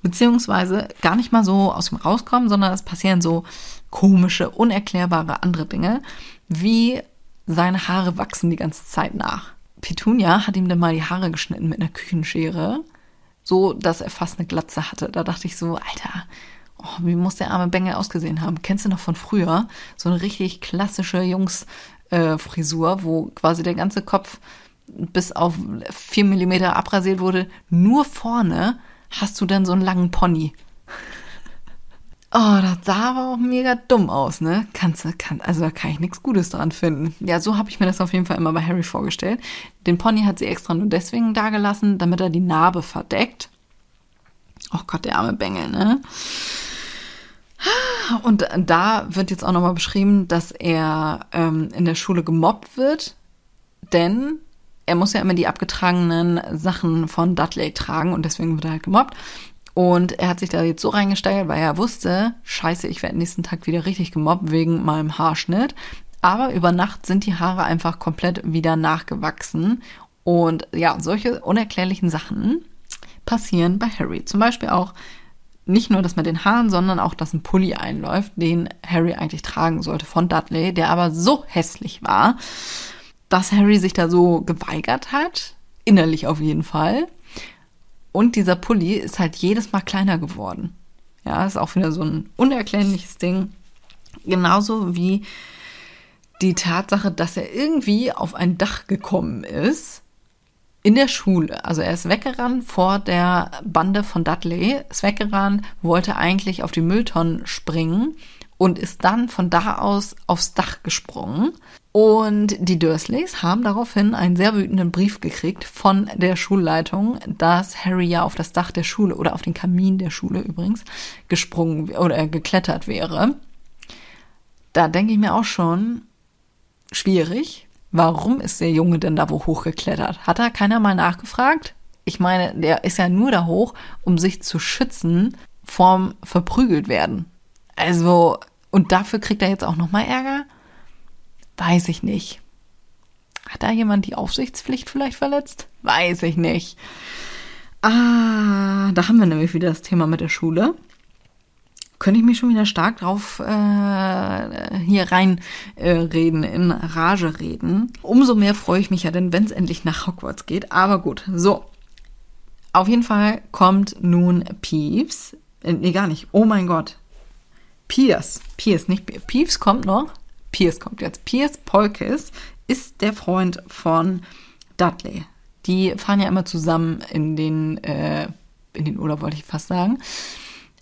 Beziehungsweise gar nicht mal so aus ihm rauskommen, sondern es passieren so komische, unerklärbare andere Dinge, wie seine Haare wachsen die ganze Zeit nach. Petunia hat ihm dann mal die Haare geschnitten mit einer Küchenschere, so dass er fast eine Glatze hatte. Da dachte ich so, Alter, Oh, wie muss der arme Bengel ausgesehen haben? Kennst du noch von früher? So eine richtig klassische Jungs-Frisur, äh, wo quasi der ganze Kopf bis auf vier Millimeter abrasiert wurde. Nur vorne hast du dann so einen langen Pony. Oh, das sah aber auch mega dumm aus, ne? Kannst du, kann, also da kann ich nichts Gutes dran finden. Ja, so habe ich mir das auf jeden Fall immer bei Harry vorgestellt. Den Pony hat sie extra nur deswegen dagelassen, damit er die Narbe verdeckt. Oh Gott, der arme Bengel, ne? Und da wird jetzt auch nochmal beschrieben, dass er ähm, in der Schule gemobbt wird, denn er muss ja immer die abgetragenen Sachen von Dudley tragen und deswegen wird er halt gemobbt. Und er hat sich da jetzt so reingesteigert, weil er wusste, scheiße, ich werde nächsten Tag wieder richtig gemobbt wegen meinem Haarschnitt. Aber über Nacht sind die Haare einfach komplett wieder nachgewachsen. Und ja, solche unerklärlichen Sachen passieren bei Harry. Zum Beispiel auch nicht nur das mit den Haaren, sondern auch, dass ein Pulli einläuft, den Harry eigentlich tragen sollte von Dudley, der aber so hässlich war, dass Harry sich da so geweigert hat, innerlich auf jeden Fall. Und dieser Pulli ist halt jedes Mal kleiner geworden. Ja, ist auch wieder so ein unerklärliches Ding. Genauso wie die Tatsache, dass er irgendwie auf ein Dach gekommen ist in der Schule. Also er ist weggerannt vor der Bande von Dudley, ist weggerannt, wollte eigentlich auf die Mülltonnen springen und ist dann von da aus aufs Dach gesprungen. Und die Dursleys haben daraufhin einen sehr wütenden Brief gekriegt von der Schulleitung, dass Harry ja auf das Dach der Schule oder auf den Kamin der Schule übrigens gesprungen oder geklettert wäre. Da denke ich mir auch schon, schwierig. Warum ist der Junge denn da wo hochgeklettert? Hat da keiner mal nachgefragt? Ich meine, der ist ja nur da hoch, um sich zu schützen vorm verprügelt werden. Also, und dafür kriegt er jetzt auch nochmal Ärger? Weiß ich nicht. Hat da jemand die Aufsichtspflicht vielleicht verletzt? Weiß ich nicht. Ah, da haben wir nämlich wieder das Thema mit der Schule. Könnte ich mich schon wieder stark drauf äh, hier rein äh, reden, in Rage reden. Umso mehr freue ich mich ja denn, wenn es endlich nach Hogwarts geht. Aber gut, so. Auf jeden Fall kommt nun Peeves. Äh, nee, gar nicht. Oh mein Gott. Pierce. Pierce, nicht Peeves kommt noch. Pierce kommt jetzt. Pierce Polkis ist der Freund von Dudley. Die fahren ja immer zusammen in den, äh, in den Urlaub, wollte ich fast sagen.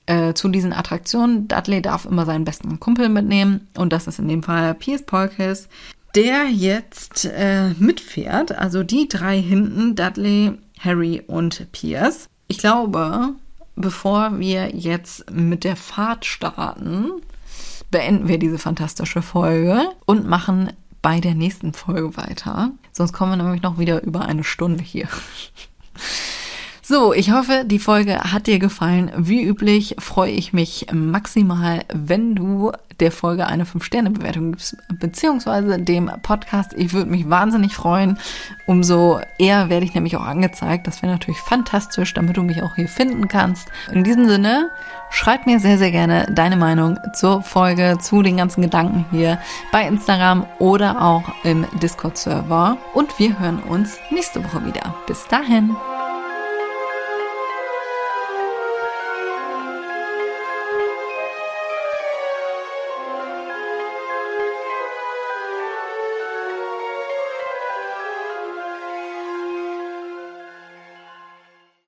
Äh, zu diesen Attraktionen. Dudley darf immer seinen besten Kumpel mitnehmen und das ist in dem Fall Piers Polkis, der jetzt äh, mitfährt. Also die drei hinten, Dudley, Harry und Piers. Ich glaube, bevor wir jetzt mit der Fahrt starten, beenden wir diese fantastische Folge und machen bei der nächsten Folge weiter. Sonst kommen wir nämlich noch wieder über eine Stunde hier. So, ich hoffe, die Folge hat dir gefallen. Wie üblich freue ich mich maximal, wenn du der Folge eine 5-Sterne-Bewertung gibst, beziehungsweise dem Podcast. Ich würde mich wahnsinnig freuen. Umso eher werde ich nämlich auch angezeigt. Das wäre natürlich fantastisch, damit du mich auch hier finden kannst. In diesem Sinne, schreib mir sehr, sehr gerne deine Meinung zur Folge, zu den ganzen Gedanken hier bei Instagram oder auch im Discord-Server. Und wir hören uns nächste Woche wieder. Bis dahin.